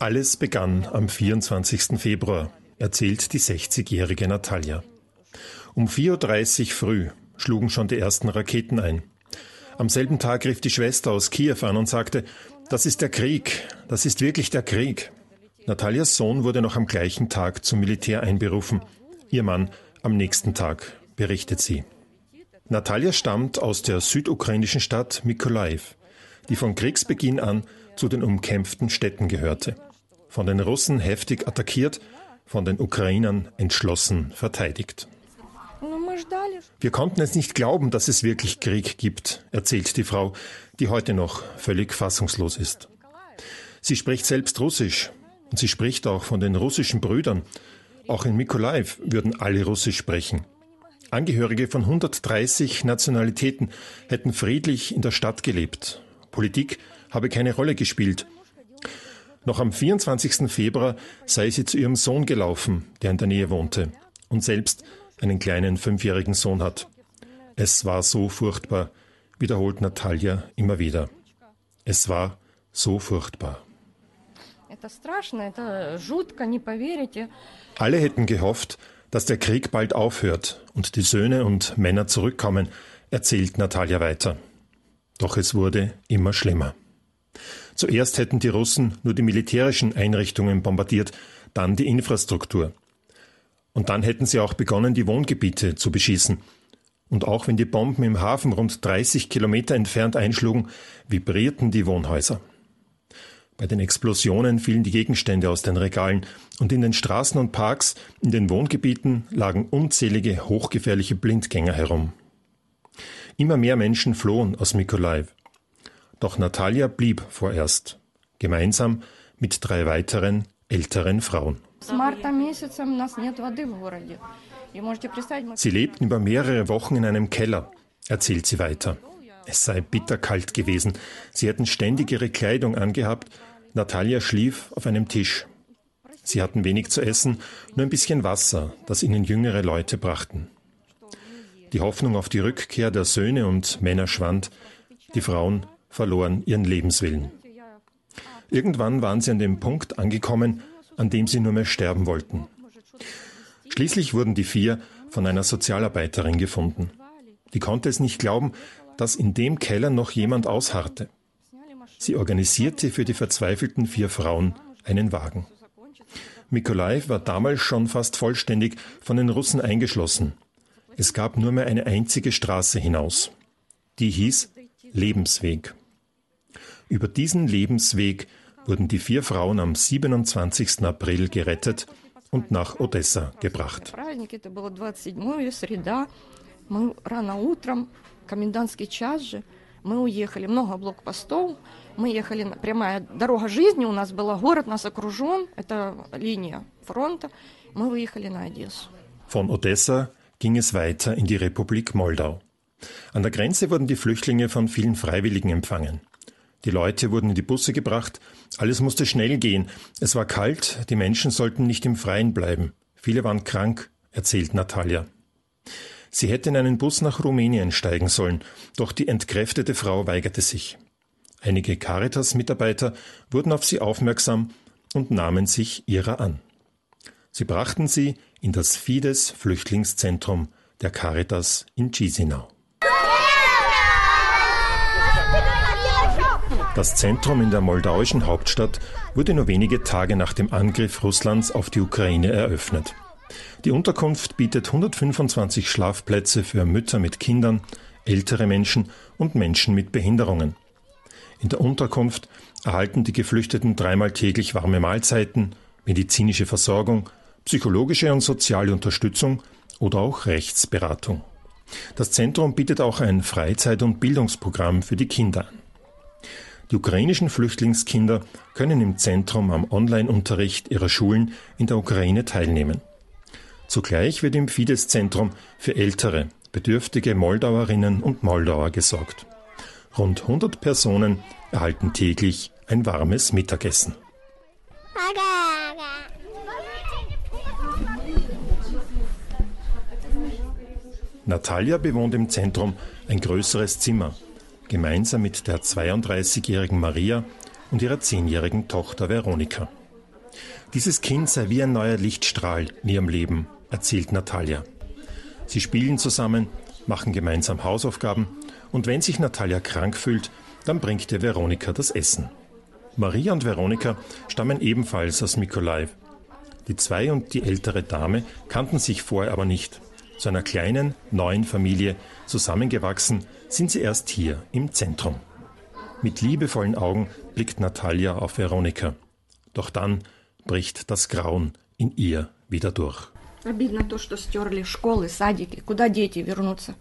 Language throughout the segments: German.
Alles begann am 24. Februar, erzählt die 60-jährige Natalia. Um 4.30 Uhr früh schlugen schon die ersten Raketen ein. Am selben Tag rief die Schwester aus Kiew an und sagte, das ist der Krieg, das ist wirklich der Krieg. Natalias Sohn wurde noch am gleichen Tag zum Militär einberufen, ihr Mann am nächsten Tag, berichtet sie. Natalia stammt aus der südukrainischen Stadt Mykolaiv, die von Kriegsbeginn an zu den umkämpften Städten gehörte. Von den Russen heftig attackiert, von den Ukrainern entschlossen verteidigt. Wir konnten es nicht glauben, dass es wirklich Krieg gibt, erzählt die Frau, die heute noch völlig fassungslos ist. Sie spricht selbst Russisch und sie spricht auch von den russischen Brüdern. Auch in Mykolaiv würden alle Russisch sprechen. Angehörige von 130 Nationalitäten hätten friedlich in der Stadt gelebt. Politik habe keine Rolle gespielt. Noch am 24. Februar sei sie zu ihrem Sohn gelaufen, der in der Nähe wohnte. Und selbst einen kleinen fünfjährigen Sohn hat. Es war so furchtbar, wiederholt Natalia immer wieder. Es war so furchtbar. Alle hätten gehofft, dass der Krieg bald aufhört und die Söhne und Männer zurückkommen, erzählt Natalia weiter. Doch es wurde immer schlimmer. Zuerst hätten die Russen nur die militärischen Einrichtungen bombardiert, dann die Infrastruktur. Und dann hätten sie auch begonnen, die Wohngebiete zu beschießen. Und auch wenn die Bomben im Hafen rund 30 Kilometer entfernt einschlugen, vibrierten die Wohnhäuser. Bei den Explosionen fielen die Gegenstände aus den Regalen und in den Straßen und Parks, in den Wohngebieten lagen unzählige hochgefährliche Blindgänger herum. Immer mehr Menschen flohen aus Mykolaiv. Doch Natalia blieb vorerst, gemeinsam mit drei weiteren älteren Frauen. Sie lebten über mehrere Wochen in einem Keller, erzählt sie weiter. Es sei bitterkalt gewesen. Sie hätten ständig ihre Kleidung angehabt. Natalia schlief auf einem Tisch. Sie hatten wenig zu essen, nur ein bisschen Wasser, das ihnen jüngere Leute brachten. Die Hoffnung auf die Rückkehr der Söhne und Männer schwand. Die Frauen verloren ihren Lebenswillen. Irgendwann waren sie an dem Punkt angekommen, an dem sie nur mehr sterben wollten. Schließlich wurden die vier von einer Sozialarbeiterin gefunden. Die konnte es nicht glauben, dass in dem Keller noch jemand ausharrte. Sie organisierte für die verzweifelten vier Frauen einen Wagen. Mikolai war damals schon fast vollständig von den Russen eingeschlossen. Es gab nur mehr eine einzige Straße hinaus. Die hieß Lebensweg. Über diesen Lebensweg wurden die vier Frauen am 27. April gerettet und nach Odessa gebracht. комендантский час же, мы уехали, много блокпостов, мы ехали, прямая дорога жизни у нас была, город нас окружен, это линия фронта, мы выехали на Одессу. Von Odessa ging es weiter in die Republik Moldau. An der Grenze wurden die Flüchtlinge von vielen Freiwilligen empfangen. Die Leute wurden in die Busse gebracht, alles musste schnell gehen, es war kalt, die Menschen sollten nicht im Freien bleiben. Viele waren krank, erzählt Natalia. Sie hätte in einen Bus nach Rumänien steigen sollen, doch die entkräftete Frau weigerte sich. Einige Caritas-Mitarbeiter wurden auf sie aufmerksam und nahmen sich ihrer an. Sie brachten sie in das Fides-Flüchtlingszentrum der Caritas in Chisinau. Das Zentrum in der moldauischen Hauptstadt wurde nur wenige Tage nach dem Angriff Russlands auf die Ukraine eröffnet. Die Unterkunft bietet 125 Schlafplätze für Mütter mit Kindern, ältere Menschen und Menschen mit Behinderungen. In der Unterkunft erhalten die Geflüchteten dreimal täglich warme Mahlzeiten, medizinische Versorgung, psychologische und soziale Unterstützung oder auch Rechtsberatung. Das Zentrum bietet auch ein Freizeit- und Bildungsprogramm für die Kinder an. Die ukrainischen Flüchtlingskinder können im Zentrum am Online-Unterricht ihrer Schulen in der Ukraine teilnehmen. Zugleich wird im Fidesz-Zentrum für ältere, bedürftige Moldauerinnen und Moldauer gesorgt. Rund 100 Personen erhalten täglich ein warmes Mittagessen. Natalia bewohnt im Zentrum ein größeres Zimmer gemeinsam mit der 32-jährigen Maria und ihrer 10-jährigen Tochter Veronika. Dieses Kind sei wie ein neuer Lichtstrahl in ihrem Leben, erzählt Natalia. Sie spielen zusammen, machen gemeinsam Hausaufgaben und wenn sich Natalia krank fühlt, dann bringt ihr Veronika das Essen. Maria und Veronika stammen ebenfalls aus Mykolaiv. Die zwei und die ältere Dame kannten sich vorher aber nicht. Zu einer kleinen, neuen Familie zusammengewachsen sind sie erst hier im Zentrum. Mit liebevollen Augen blickt Natalia auf Veronika. Doch dann bricht das Grauen in ihr wieder durch. Обидно то, что стерли школы, садики. Куда дети вернутся?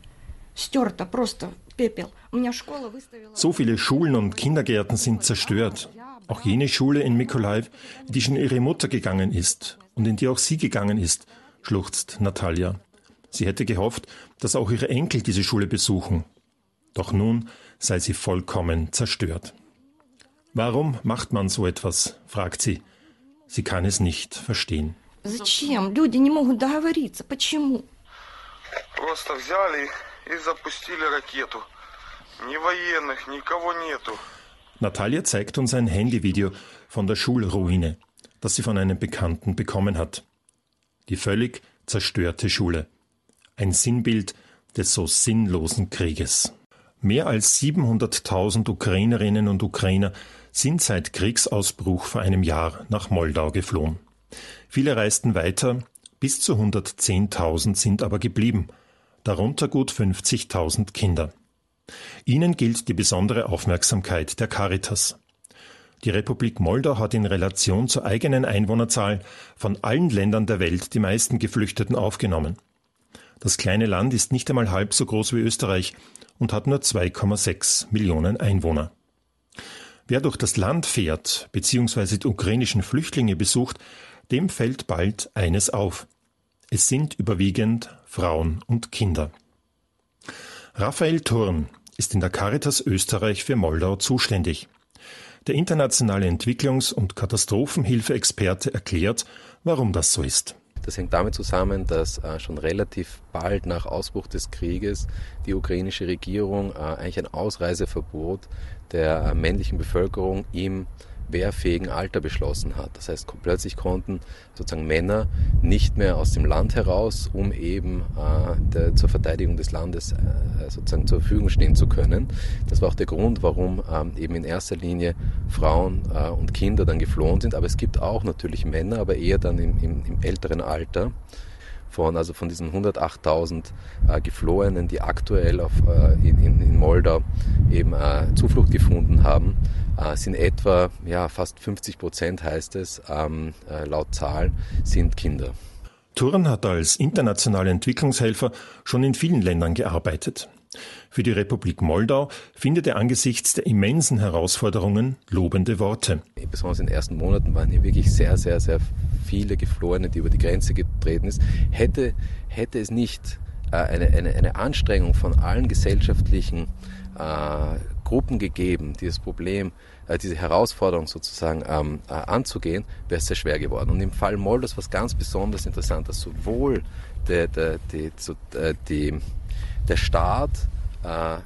Стерто, просто пепел. У меня школа выставила... So viele Schulen und Kindergärten sind zerstört. Auch jene Schule in Mykolaiv, die schon ihre Mutter gegangen ist und in die auch sie gegangen ist, schluchzt Natalia. Sie hätte gehofft, dass auch ihre Enkel diese Schule besuchen. Doch nun sei sie vollkommen zerstört. Warum macht man so etwas? fragt sie. Sie kann es nicht verstehen. Зачем? Люди не могут договориться. Почему? Просто взяли и запустили ракету. Ни военных, никого нету. Natalia zeigt uns ein Handyvideo von der Schulruine, das sie von einem Bekannten bekommen hat. Die völlig zerstörte Schule. Ein Sinnbild des so sinnlosen Krieges. Mehr als 700.000 Ukrainerinnen und Ukrainer sind seit Kriegsausbruch vor einem Jahr nach Moldau geflohen. Viele reisten weiter, bis zu 110.000 sind aber geblieben, darunter gut 50.000 Kinder. Ihnen gilt die besondere Aufmerksamkeit der Caritas. Die Republik Moldau hat in Relation zur eigenen Einwohnerzahl von allen Ländern der Welt die meisten Geflüchteten aufgenommen. Das kleine Land ist nicht einmal halb so groß wie Österreich und hat nur 2,6 Millionen Einwohner. Wer durch das Land fährt bzw. die ukrainischen Flüchtlinge besucht, dem fällt bald eines auf. Es sind überwiegend Frauen und Kinder. Raphael Thurn ist in der Caritas Österreich für Moldau zuständig. Der internationale Entwicklungs- und Katastrophenhilfeexperte erklärt, warum das so ist. Das hängt damit zusammen, dass äh, schon relativ bald nach Ausbruch des Krieges die ukrainische Regierung äh, eigentlich ein Ausreiseverbot der äh, männlichen Bevölkerung im wehrfähigen Alter beschlossen hat. Das heißt, plötzlich konnten sozusagen Männer nicht mehr aus dem Land heraus, um eben äh, der, zur Verteidigung des Landes äh, sozusagen zur Verfügung stehen zu können. Das war auch der Grund, warum ähm, eben in erster Linie Frauen äh, und Kinder dann geflohen sind. Aber es gibt auch natürlich Männer, aber eher dann im, im, im älteren Alter von, also von diesen 108.000 äh, Geflohenen, die aktuell auf, äh, in, in, Moldau eben äh, Zuflucht gefunden haben, äh, sind etwa ja, fast 50 Prozent, heißt es, ähm, äh, laut Zahlen, sind Kinder. Turn hat als internationaler Entwicklungshelfer schon in vielen Ländern gearbeitet. Für die Republik Moldau findet er angesichts der immensen Herausforderungen lobende Worte. Besonders in den ersten Monaten waren hier wirklich sehr, sehr, sehr viele Geflohene, die über die Grenze getreten ist. Hätte, hätte es nicht äh, eine, eine, eine Anstrengung von allen gesellschaftlichen äh, Gruppen gegeben, dieses Problem, äh, diese Herausforderung sozusagen ähm, äh, anzugehen, wäre es sehr schwer geworden. Und im Fall Molders was ganz besonders interessant, dass sowohl der, der, die, äh, die, der Staat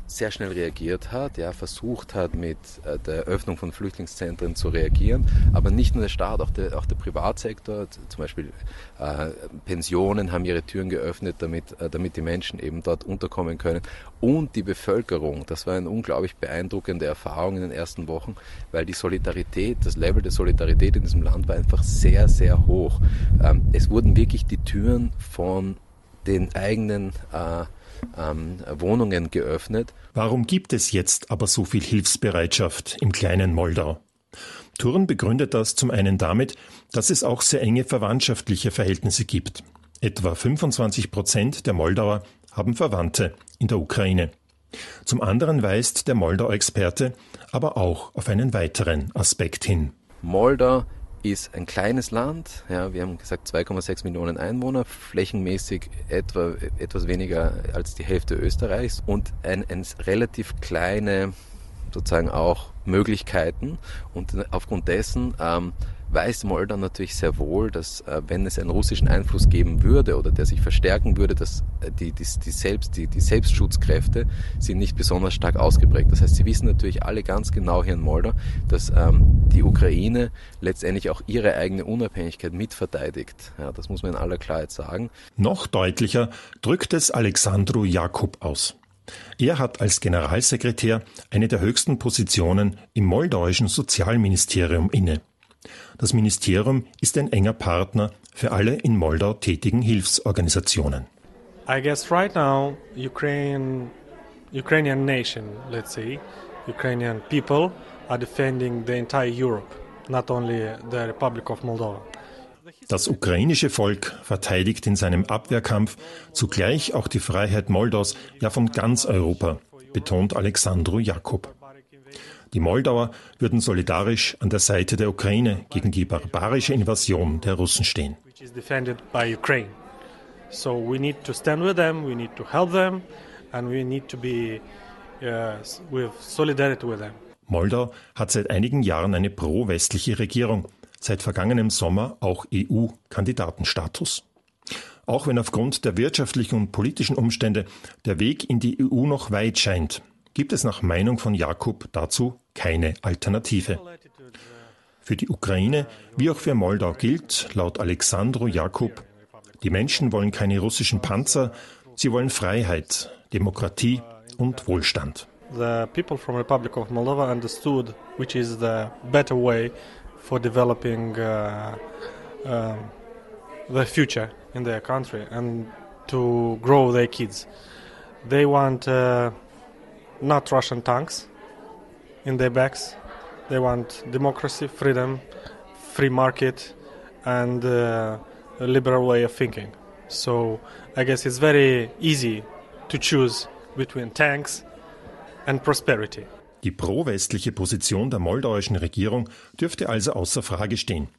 sehr schnell reagiert hat, ja, versucht hat, mit äh, der Eröffnung von Flüchtlingszentren zu reagieren. Aber nicht nur der Staat, auch der, auch der Privatsektor, zum Beispiel äh, Pensionen haben ihre Türen geöffnet, damit, äh, damit die Menschen eben dort unterkommen können. Und die Bevölkerung, das war eine unglaublich beeindruckende Erfahrung in den ersten Wochen, weil die Solidarität, das Level der Solidarität in diesem Land war einfach sehr, sehr hoch. Ähm, es wurden wirklich die Türen von den eigenen äh, ähm, Wohnungen geöffnet. Warum gibt es jetzt aber so viel Hilfsbereitschaft im kleinen Moldau? Thurn begründet das zum einen damit, dass es auch sehr enge verwandtschaftliche Verhältnisse gibt. Etwa 25 Prozent der Moldauer haben Verwandte in der Ukraine. Zum anderen weist der Moldau-Experte aber auch auf einen weiteren Aspekt hin. Moldau ist ein kleines Land. Ja, wir haben gesagt 2,6 Millionen Einwohner, flächenmäßig etwa etwas weniger als die Hälfte Österreichs und ein, ein relativ kleine sozusagen auch Möglichkeiten und aufgrund dessen ähm, weiß Moldau natürlich sehr wohl, dass äh, wenn es einen russischen Einfluss geben würde oder der sich verstärken würde, dass äh, die, die, die, Selbst, die, die Selbstschutzkräfte sind nicht besonders stark ausgeprägt. Das heißt, sie wissen natürlich alle ganz genau hier in Moldau, dass ähm, die Ukraine letztendlich auch ihre eigene Unabhängigkeit mitverteidigt. Ja, das muss man in aller Klarheit sagen. Noch deutlicher drückt es Alexandru Jakub aus. Er hat als Generalsekretär eine der höchsten Positionen im moldauischen Sozialministerium inne. Das Ministerium ist ein enger Partner für alle in Moldau tätigen Hilfsorganisationen. I guess right now Ukraine, Ukrainian nation, let's say, Ukrainian people are defending the entire Europe, not only the Republic of Moldova. Das ukrainische Volk verteidigt in seinem Abwehrkampf zugleich auch die Freiheit Moldaus, ja von ganz Europa, betont Alexandru Jakob. Die Moldauer würden solidarisch an der Seite der Ukraine gegen die barbarische Invasion der Russen stehen. So we need to stand with them, we need to help them and we need to be uh, with solidarity with them. Moldau hat seit einigen Jahren eine pro-westliche Regierung, seit vergangenem Sommer auch EU-Kandidatenstatus. Auch wenn aufgrund der wirtschaftlichen und politischen Umstände der Weg in die EU noch weit scheint, gibt es nach Meinung von Jakob dazu keine Alternative. Für die Ukraine wie auch für Moldau gilt, laut Alexandro Jakob, die Menschen wollen keine russischen Panzer, sie wollen Freiheit, Demokratie und Wohlstand. The people from Republic of Moldova understood which is the better way for developing uh, uh, the future in their country and to grow their kids. They want uh, not Russian tanks in their backs. They want democracy, freedom, free market, and uh, a liberal way of thinking. So I guess it's very easy to choose between tanks and prosperity. Die pro-westliche Position der moldauischen Regierung dürfte also außer Frage stehen.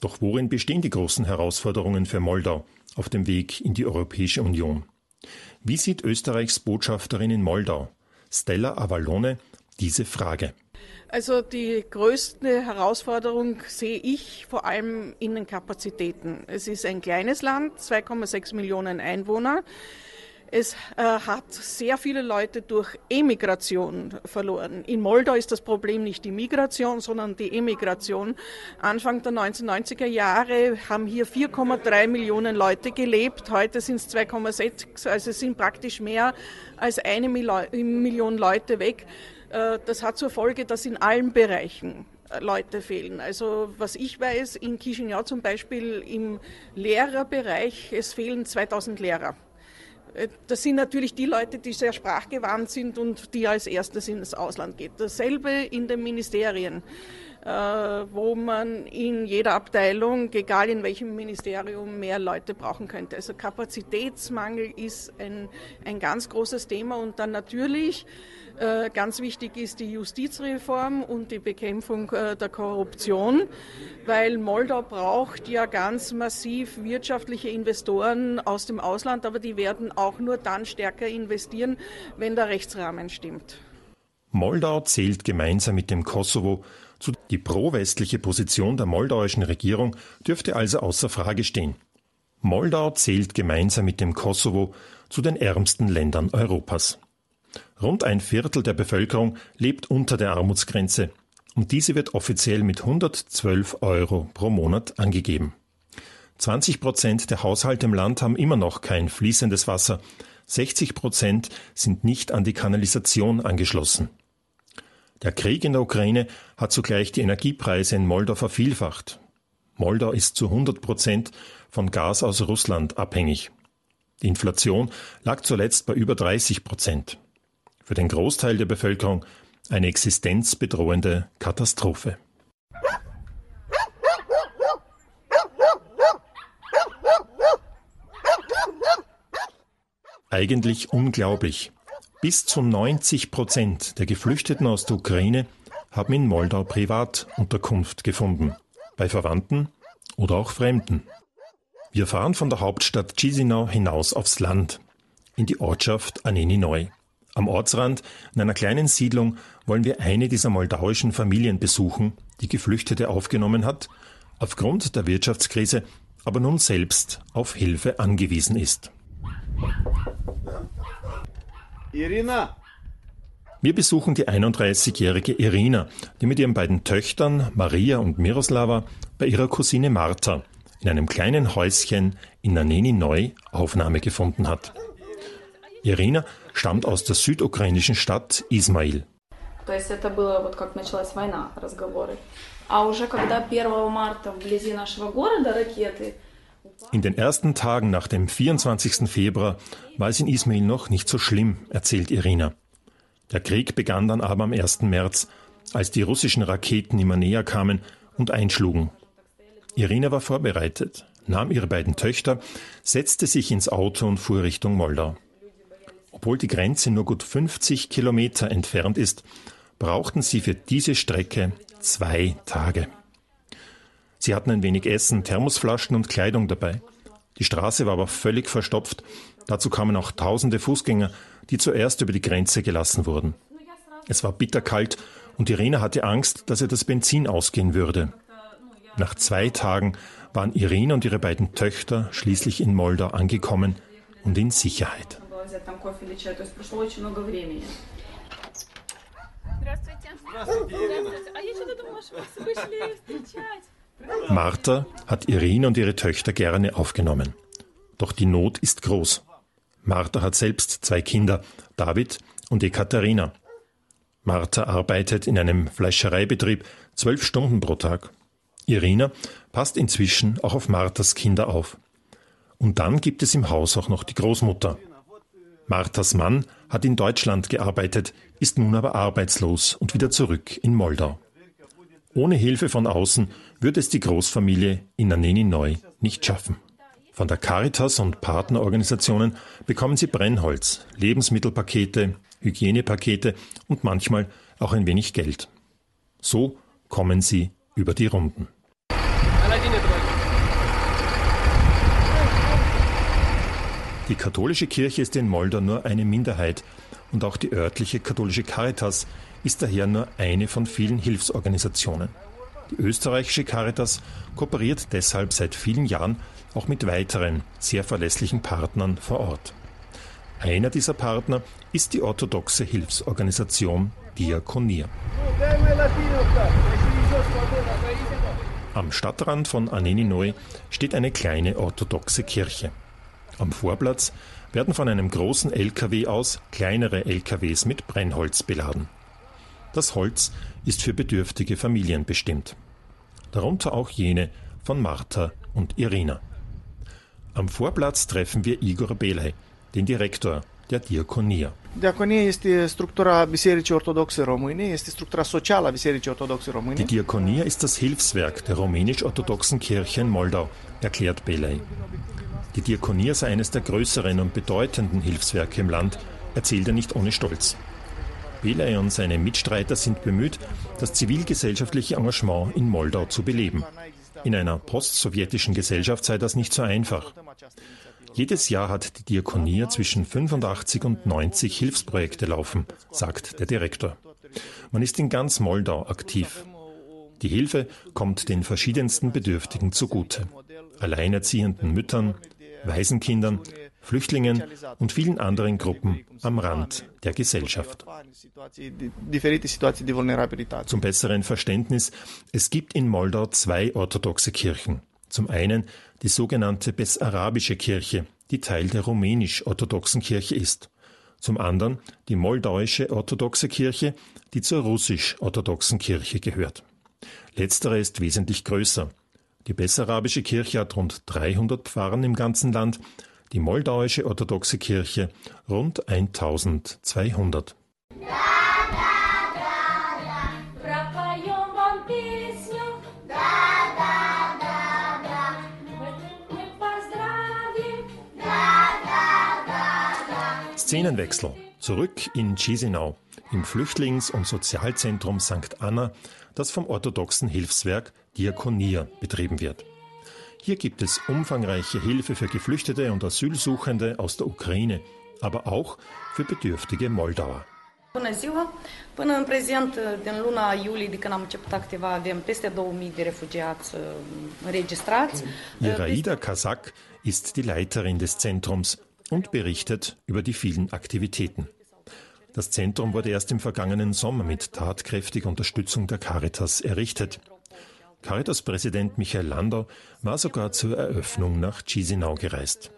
Doch worin bestehen die großen Herausforderungen für Moldau auf dem Weg in die Europäische Union? Wie sieht Österreichs Botschafterin in Moldau, Stella Avalone diese Frage. Also die größte Herausforderung sehe ich vor allem in den Kapazitäten. Es ist ein kleines Land, 2,6 Millionen Einwohner. Es äh, hat sehr viele Leute durch Emigration verloren. In Moldau ist das Problem nicht die Migration, sondern die Emigration. Anfang der 1990er Jahre haben hier 4,3 Millionen Leute gelebt. Heute sind es 2,6, also es sind praktisch mehr als eine Million Leute weg. Äh, das hat zur Folge, dass in allen Bereichen äh, Leute fehlen. Also was ich weiß, in Chisinau zum Beispiel im Lehrerbereich, es fehlen 2000 Lehrer. Äh, das sind natürlich die Leute, die sehr sprachgewandt sind und die als erstes ins Ausland gehen. Dasselbe in den Ministerien, wo man in jeder Abteilung, egal in welchem Ministerium, mehr Leute brauchen könnte. Also Kapazitätsmangel ist ein, ein ganz großes Thema und dann natürlich äh, ganz wichtig ist die Justizreform und die Bekämpfung äh, der Korruption, weil Moldau braucht ja ganz massiv wirtschaftliche Investoren aus dem Ausland, aber die werden auch nur dann stärker investieren, wenn der Rechtsrahmen stimmt. Moldau zählt gemeinsam mit dem Kosovo die pro-westliche Position der moldauischen Regierung dürfte also außer Frage stehen. Moldau zählt gemeinsam mit dem Kosovo zu den ärmsten Ländern Europas. Rund ein Viertel der Bevölkerung lebt unter der Armutsgrenze und diese wird offiziell mit 112 Euro pro Monat angegeben. 20 Prozent der Haushalte im Land haben immer noch kein fließendes Wasser, 60 Prozent sind nicht an die Kanalisation angeschlossen. Der Krieg in der Ukraine hat zugleich die Energiepreise in Moldau vervielfacht. Moldau ist zu 100 Prozent von Gas aus Russland abhängig. Die Inflation lag zuletzt bei über 30 Prozent für den Großteil der Bevölkerung eine existenzbedrohende Katastrophe. Eigentlich unglaublich. Bis zu 90 Prozent der Geflüchteten aus der Ukraine haben in Moldau Privatunterkunft gefunden, bei Verwandten oder auch Fremden. Wir fahren von der Hauptstadt Chisinau hinaus aufs Land, in die Ortschaft Aneni Neu. Am Ortsrand, in einer kleinen Siedlung, wollen wir eine dieser moldauischen Familien besuchen, die Geflüchtete aufgenommen hat, aufgrund der Wirtschaftskrise aber nun selbst auf Hilfe angewiesen ist. Irina! Wir besuchen die 31-jährige Irina, die mit ihren beiden Töchtern Maria und Miroslava bei ihrer Cousine Marta in einem kleinen Häuschen in Naneni Neu Aufnahme gefunden hat. Irina stammt aus der südukrainischen Stadt Ismail. In den ersten Tagen nach dem 24. Februar war es in Ismail noch nicht so schlimm, erzählt Irina. Der Krieg begann dann aber am 1. März, als die russischen Raketen immer näher kamen und einschlugen. Irina war vorbereitet, nahm ihre beiden Töchter, setzte sich ins Auto und fuhr Richtung Moldau. Obwohl die Grenze nur gut 50 Kilometer entfernt ist, brauchten sie für diese Strecke zwei Tage. Sie hatten ein wenig Essen, Thermosflaschen und Kleidung dabei. Die Straße war aber völlig verstopft. Dazu kamen auch tausende Fußgänger, die zuerst über die Grenze gelassen wurden. Es war bitterkalt und Irene hatte Angst, dass ihr das Benzin ausgehen würde. Nach zwei Tagen waren Irene und ihre beiden Töchter schließlich in Moldau angekommen und in Sicherheit. Martha hat Irene und ihre Töchter gerne aufgenommen. Doch die Not ist groß. Martha hat selbst zwei Kinder, David und Ekaterina. Martha arbeitet in einem Fleischereibetrieb zwölf Stunden pro Tag. Irina passt inzwischen auch auf Marthas Kinder auf. Und dann gibt es im Haus auch noch die Großmutter. Marthas Mann hat in Deutschland gearbeitet, ist nun aber arbeitslos und wieder zurück in Moldau. Ohne Hilfe von außen würde es die Großfamilie in Naneni Neu nicht schaffen. Von der Caritas und Partnerorganisationen bekommen sie Brennholz, Lebensmittelpakete, Hygienepakete und manchmal auch ein wenig Geld. So kommen sie über die Runden. Die katholische Kirche ist in Moldau nur eine Minderheit und auch die örtliche katholische Caritas ist daher nur eine von vielen Hilfsorganisationen. Die österreichische Caritas kooperiert deshalb seit vielen Jahren auch mit weiteren sehr verlässlichen Partnern vor Ort. Einer dieser Partner ist die orthodoxe Hilfsorganisation Diakonia. Am Stadtrand von Aneninoi steht eine kleine orthodoxe Kirche. Am Vorplatz werden von einem großen LKW aus kleinere LKWs mit Brennholz beladen. Das Holz ist für bedürftige Familien bestimmt. Darunter auch jene von Martha und Irina. Am Vorplatz treffen wir Igor Belej, den Direktor der Bisericii Orthodoxe Române, Bisericii Orthodoxe Române. Die Diakonia ist das Hilfswerk der rumänisch-orthodoxen Kirche in Moldau, erklärt Belay. Die Diakonia sei eines der größeren und bedeutenden Hilfswerke im Land, erzählt er nicht ohne Stolz. Belay und seine Mitstreiter sind bemüht, das zivilgesellschaftliche Engagement in Moldau zu beleben. In einer postsowjetischen Gesellschaft sei das nicht so einfach. Jedes Jahr hat die Diakonie zwischen 85 und 90 Hilfsprojekte laufen, sagt der Direktor. Man ist in ganz Moldau aktiv. Die Hilfe kommt den verschiedensten Bedürftigen zugute. Alleinerziehenden Müttern, Waisenkindern, Flüchtlingen und vielen anderen Gruppen am Rand der Gesellschaft. Zum besseren Verständnis, es gibt in Moldau zwei orthodoxe Kirchen. Zum einen die sogenannte Bessarabische Kirche, die Teil der rumänisch-orthodoxen Kirche ist. Zum anderen die moldauische orthodoxe Kirche, die zur russisch-orthodoxen Kirche gehört. Letztere ist wesentlich größer. Die Bessarabische Kirche hat rund 300 Pfarren im ganzen Land, die moldauische orthodoxe Kirche rund 1200. Szenenwechsel. Zurück in Chisinau, im Flüchtlings- und Sozialzentrum St. Anna, das vom orthodoxen Hilfswerk Diakonia betrieben wird. Hier gibt es umfangreiche Hilfe für Geflüchtete und Asylsuchende aus der Ukraine, aber auch für bedürftige Moldauer. Bună ziua! Până în prezent, din luna iulie, de când am început activa, avem peste 2000 de refugiați înregistrați. Iraida Kazak ist die Leiterin des Zentrums und berichtet über die vielen Aktivitäten. Das Zentrum wurde erst im vergangenen Sommer mit tatkräftiger Unterstützung der Caritas errichtet. Caritas-Präsident Michael Landau war sogar zur Eröffnung nach Chisinau gereist.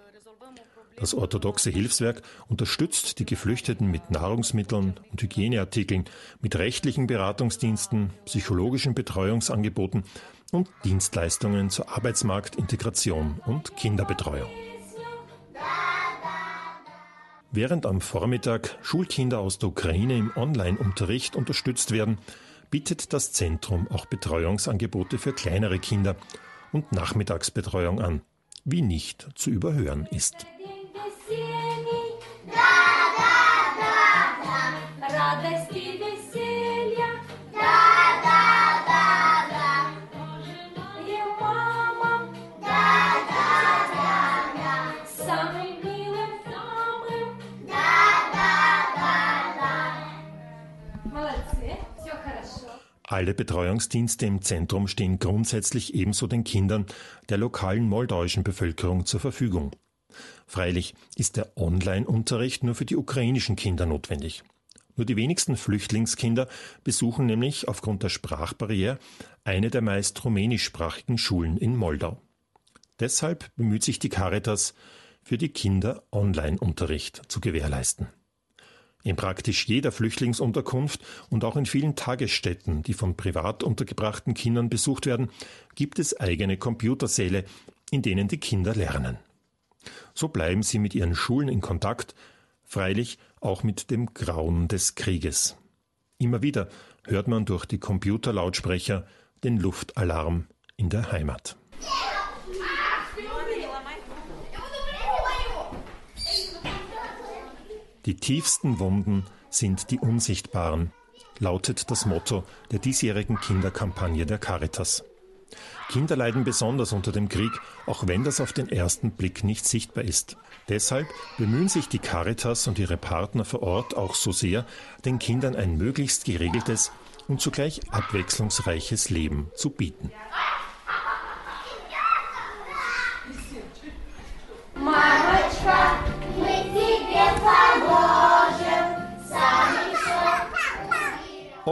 Das orthodoxe Hilfswerk unterstützt die Geflüchteten mit Nahrungsmitteln und Hygieneartikeln, mit rechtlichen Beratungsdiensten, psychologischen Betreuungsangeboten und Dienstleistungen zur Arbeitsmarktintegration und Kinderbetreuung. Während am Vormittag Schulkinder aus der Ukraine im Online-Unterricht unterstützt werden, bietet das Zentrum auch Betreuungsangebote für kleinere Kinder und Nachmittagsbetreuung an, wie nicht zu überhören ist. Alle Betreuungsdienste im Zentrum stehen grundsätzlich ebenso den Kindern der lokalen moldauischen Bevölkerung zur Verfügung. Freilich ist der Online-Unterricht nur für die ukrainischen Kinder notwendig. Nur die wenigsten Flüchtlingskinder besuchen nämlich aufgrund der Sprachbarriere eine der meist rumänischsprachigen Schulen in Moldau. Deshalb bemüht sich die Caritas, für die Kinder Online-Unterricht zu gewährleisten. In praktisch jeder Flüchtlingsunterkunft und auch in vielen Tagesstätten, die von privat untergebrachten Kindern besucht werden, gibt es eigene Computersäle, in denen die Kinder lernen. So bleiben sie mit ihren Schulen in Kontakt, freilich auch mit dem Grauen des Krieges. Immer wieder hört man durch die Computerlautsprecher den Luftalarm in der Heimat. Die tiefsten Wunden sind die unsichtbaren, lautet das Motto der diesjährigen Kinderkampagne der Caritas. Kinder leiden besonders unter dem Krieg, auch wenn das auf den ersten Blick nicht sichtbar ist. Deshalb bemühen sich die Caritas und ihre Partner vor Ort auch so sehr, den Kindern ein möglichst geregeltes und zugleich abwechslungsreiches Leben zu bieten.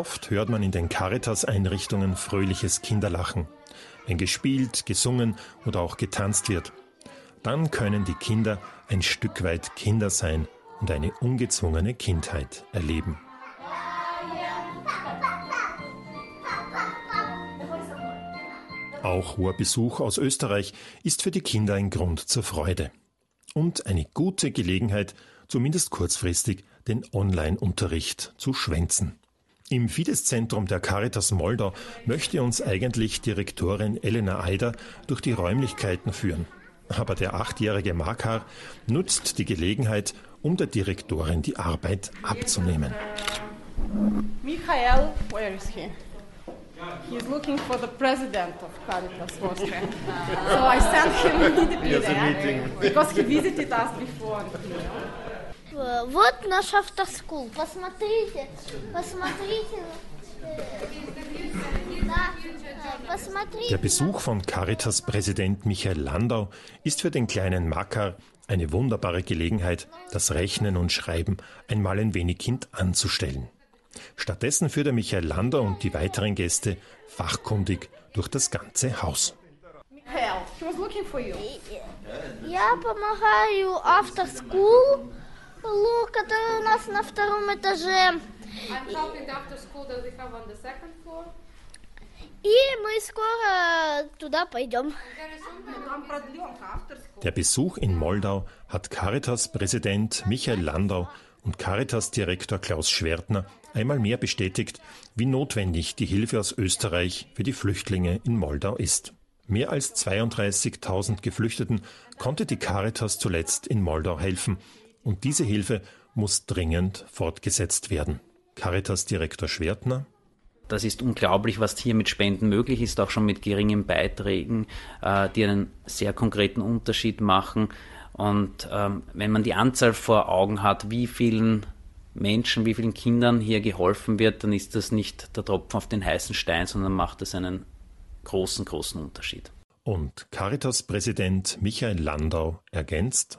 Oft hört man in den Caritas-Einrichtungen fröhliches Kinderlachen, wenn gespielt, gesungen oder auch getanzt wird. Dann können die Kinder ein Stück weit Kinder sein und eine ungezwungene Kindheit erleben. Auch hoher Besuch aus Österreich ist für die Kinder ein Grund zur Freude und eine gute Gelegenheit, zumindest kurzfristig den Online-Unterricht zu schwänzen. Im Fidesz-Zentrum der Caritas Moldau möchte uns eigentlich Direktorin Elena Eider durch die Räumlichkeiten führen. Aber der achtjährige Makar nutzt die Gelegenheit, um der Direktorin die Arbeit abzunehmen. Michael, where is he? He's looking for the president of Caritas Austria. so I sent him immediately there because he visited us before. Вот наш автоскул. Посмотрите, посмотрите. Der Besuch von Caritas-Präsident Michael Landau ist für den kleinen Makar eine wunderbare Gelegenheit, das Rechnen und Schreiben einmal ein wenig hintanzustellen. Stattdessen führt er Michael Landau und die weiteren Gäste fachkundig durch das ganze Haus. Michael, he was looking for you. Я помогаю after school Лук, который у нас на втором этаже. И мы скоро туда пойдем. Der Besuch in Moldau hat Caritas-Präsident Michael Landau und Caritas-Direktor Klaus Schwertner einmal mehr bestätigt, wie notwendig die Hilfe aus Österreich für die Flüchtlinge in Moldau ist. Mehr als 32.000 Geflüchteten konnte die Caritas zuletzt in Moldau helfen und diese Hilfe muss dringend fortgesetzt werden. Caritas-Direktor Schwertner. Das ist unglaublich, was hier mit Spenden möglich ist, auch schon mit geringen Beiträgen, äh, die einen sehr konkreten Unterschied machen. Und ähm, wenn man die Anzahl vor Augen hat, wie vielen Menschen, wie vielen Kindern hier geholfen wird, dann ist das nicht der Tropfen auf den heißen Stein, sondern macht es einen großen, großen Unterschied. Und Caritas-Präsident Michael Landau ergänzt.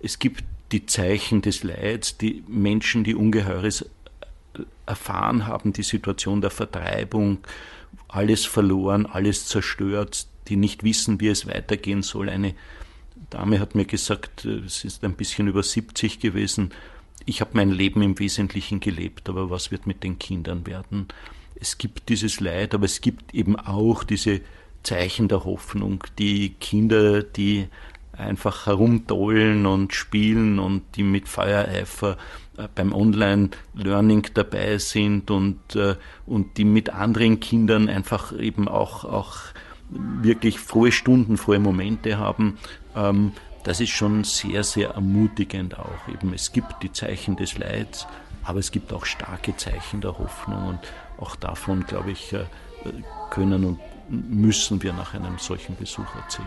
Es gibt die Zeichen des Leids, die Menschen, die Ungeheures erfahren haben, die Situation der Vertreibung, alles verloren, alles zerstört, die nicht wissen, wie es weitergehen soll. Eine Dame hat mir gesagt, es ist ein bisschen über 70 gewesen, ich habe mein Leben im Wesentlichen gelebt, aber was wird mit den Kindern werden? Es gibt dieses Leid, aber es gibt eben auch diese Zeichen der Hoffnung, die Kinder, die einfach herumdollen und spielen und die mit Feuereifer äh, beim Online-Learning dabei sind und, äh, und die mit anderen Kindern einfach eben auch, auch wirklich frohe Stunden, frohe Momente haben. Ähm, das ist schon sehr, sehr ermutigend auch. Eben, es gibt die Zeichen des Leids, aber es gibt auch starke Zeichen der Hoffnung und auch davon, glaube ich, äh, können und müssen wir nach einem solchen Besuch erzählen.